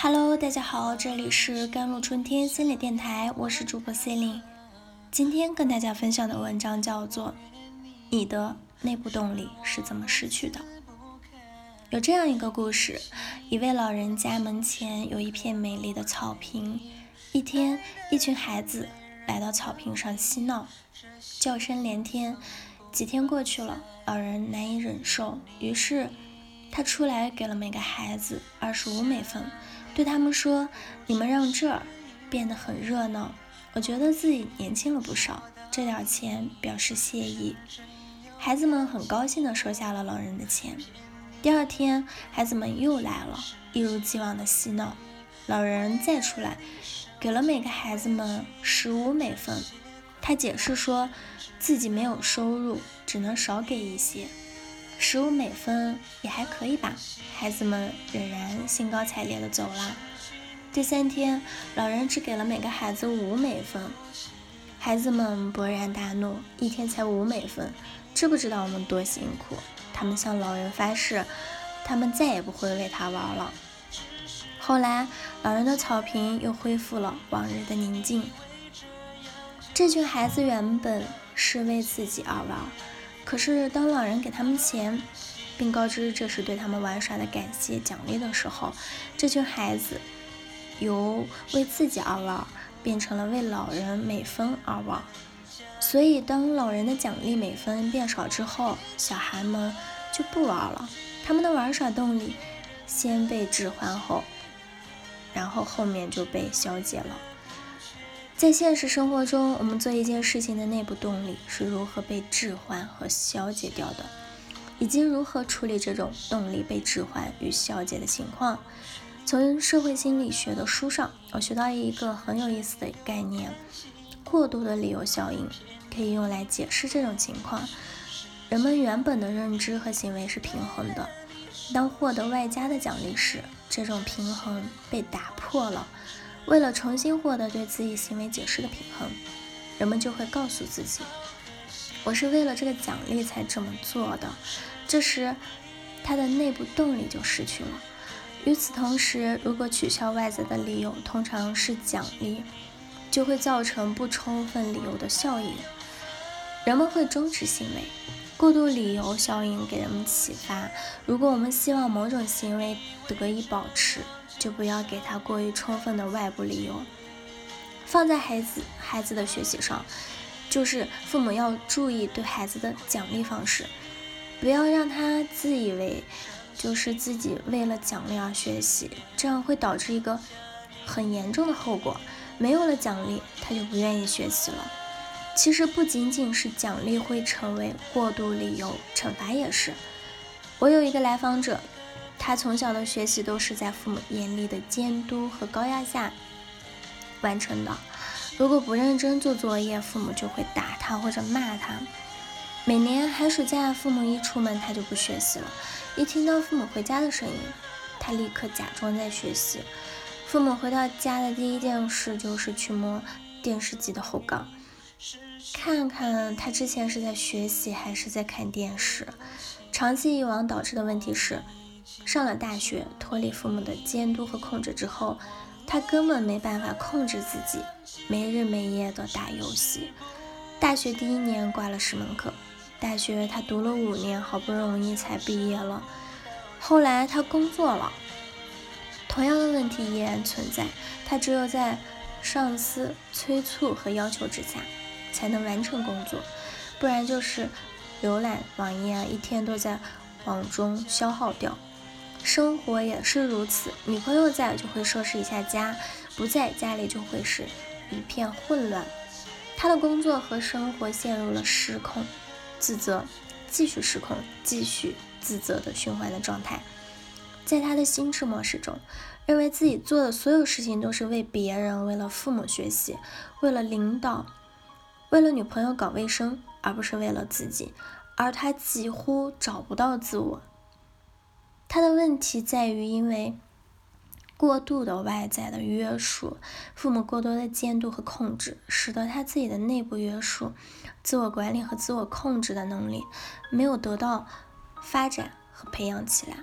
Hello，大家好，这里是甘露春天心理电台，我是主播 c e l i n e 今天跟大家分享的文章叫做《你的内部动力是怎么失去的》。有这样一个故事：一位老人家门前有一片美丽的草坪，一天，一群孩子来到草坪上嬉闹，叫声连天。几天过去了，老人难以忍受，于是他出来给了每个孩子二十五美分。对他们说：“你们让这儿变得很热闹，我觉得自己年轻了不少。这点钱表示谢意。”孩子们很高兴地收下了老人的钱。第二天，孩子们又来了，一如既往的嬉闹。老人再出来，给了每个孩子们十五美分。他解释说自己没有收入，只能少给一些。十五美分也还可以吧，孩子们仍然兴高采烈地走了。第三天，老人只给了每个孩子五美分，孩子们勃然大怒，一天才五美分，知不知道我们多辛苦？他们向老人发誓，他们再也不会为他玩了。后来，老人的草坪又恢复了往日的宁静。这群孩子原本是为自己而玩。可是，当老人给他们钱，并告知这是对他们玩耍的感谢奖励的时候，这群孩子由为自己而玩，变成了为老人美分而玩。所以，当老人的奖励美分变少之后，小孩们就不玩了。他们的玩耍动力先被置换后，然后后面就被消解了。在现实生活中，我们做一件事情的内部动力是如何被置换和消解掉的，以及如何处理这种动力被置换与消解的情况。从社会心理学的书上，我学到一个很有意思的概念——过度的理由效应，可以用来解释这种情况。人们原本的认知和行为是平衡的，当获得外加的奖励时，这种平衡被打破了。为了重新获得对自己行为解释的平衡，人们就会告诉自己：“我是为了这个奖励才这么做的。”这时，他的内部动力就失去了。与此同时，如果取消外在的理由，通常是奖励，就会造成不充分理由的效应，人们会终止行为。过度理由效应给人们启发：如果我们希望某种行为得以保持，就不要给他过于充分的外部理由，放在孩子孩子的学习上，就是父母要注意对孩子的奖励方式，不要让他自以为就是自己为了奖励而学习，这样会导致一个很严重的后果，没有了奖励，他就不愿意学习了。其实不仅仅是奖励会成为过度理由，惩罚也是。我有一个来访者。他从小的学习都是在父母严厉的监督和高压下完成的。如果不认真做作业，父母就会打他或者骂他。每年寒暑假，父母一出门，他就不学习了。一听到父母回家的声音，他立刻假装在学习。父母回到家的第一件事就是去摸电视机的后杠，看看他之前是在学习还是在看电视。长期以往导致的问题是。上了大学，脱离父母的监督和控制之后，他根本没办法控制自己，没日没夜的打游戏。大学第一年挂了十门课，大学他读了五年，好不容易才毕业了。后来他工作了，同样的问题依然存在。他只有在上司催促和要求之下，才能完成工作，不然就是浏览网页啊，一天都在网中消耗掉。生活也是如此，女朋友在就会收拾一下家，不在家里就会是一片混乱。他的工作和生活陷入了失控、自责、继续失控、继续自责的循环的状态。在他的心智模式中，认为自己做的所有事情都是为别人、为了父母学习、为了领导、为了女朋友搞卫生，而不是为了自己。而他几乎找不到自我。他的问题在于，因为过度的外在的约束，父母过多的监督和控制，使得他自己的内部约束、自我管理和自我控制的能力没有得到发展和培养起来。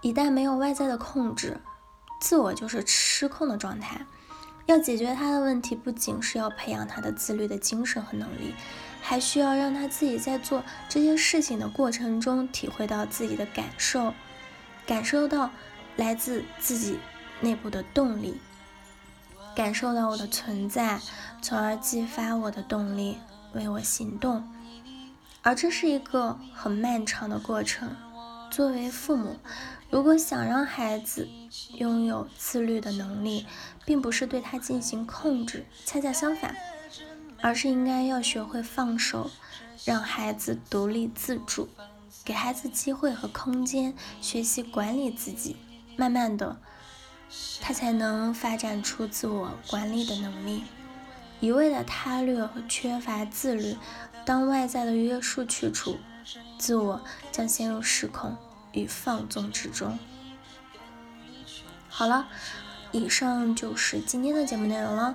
一旦没有外在的控制，自我就是失控的状态。要解决他的问题，不仅是要培养他的自律的精神和能力，还需要让他自己在做这些事情的过程中，体会到自己的感受，感受到来自自己内部的动力，感受到我的存在，从而激发我的动力，为我行动。而这是一个很漫长的过程。作为父母，如果想让孩子拥有自律的能力，并不是对他进行控制，恰恰相反，而是应该要学会放手，让孩子独立自主，给孩子机会和空间学习管理自己，慢慢的，他才能发展出自我管理的能力。一味的他律和缺乏自律，当外在的约束去除，自我将陷入失控与放纵之中。好了。以上就是今天的节目内容了。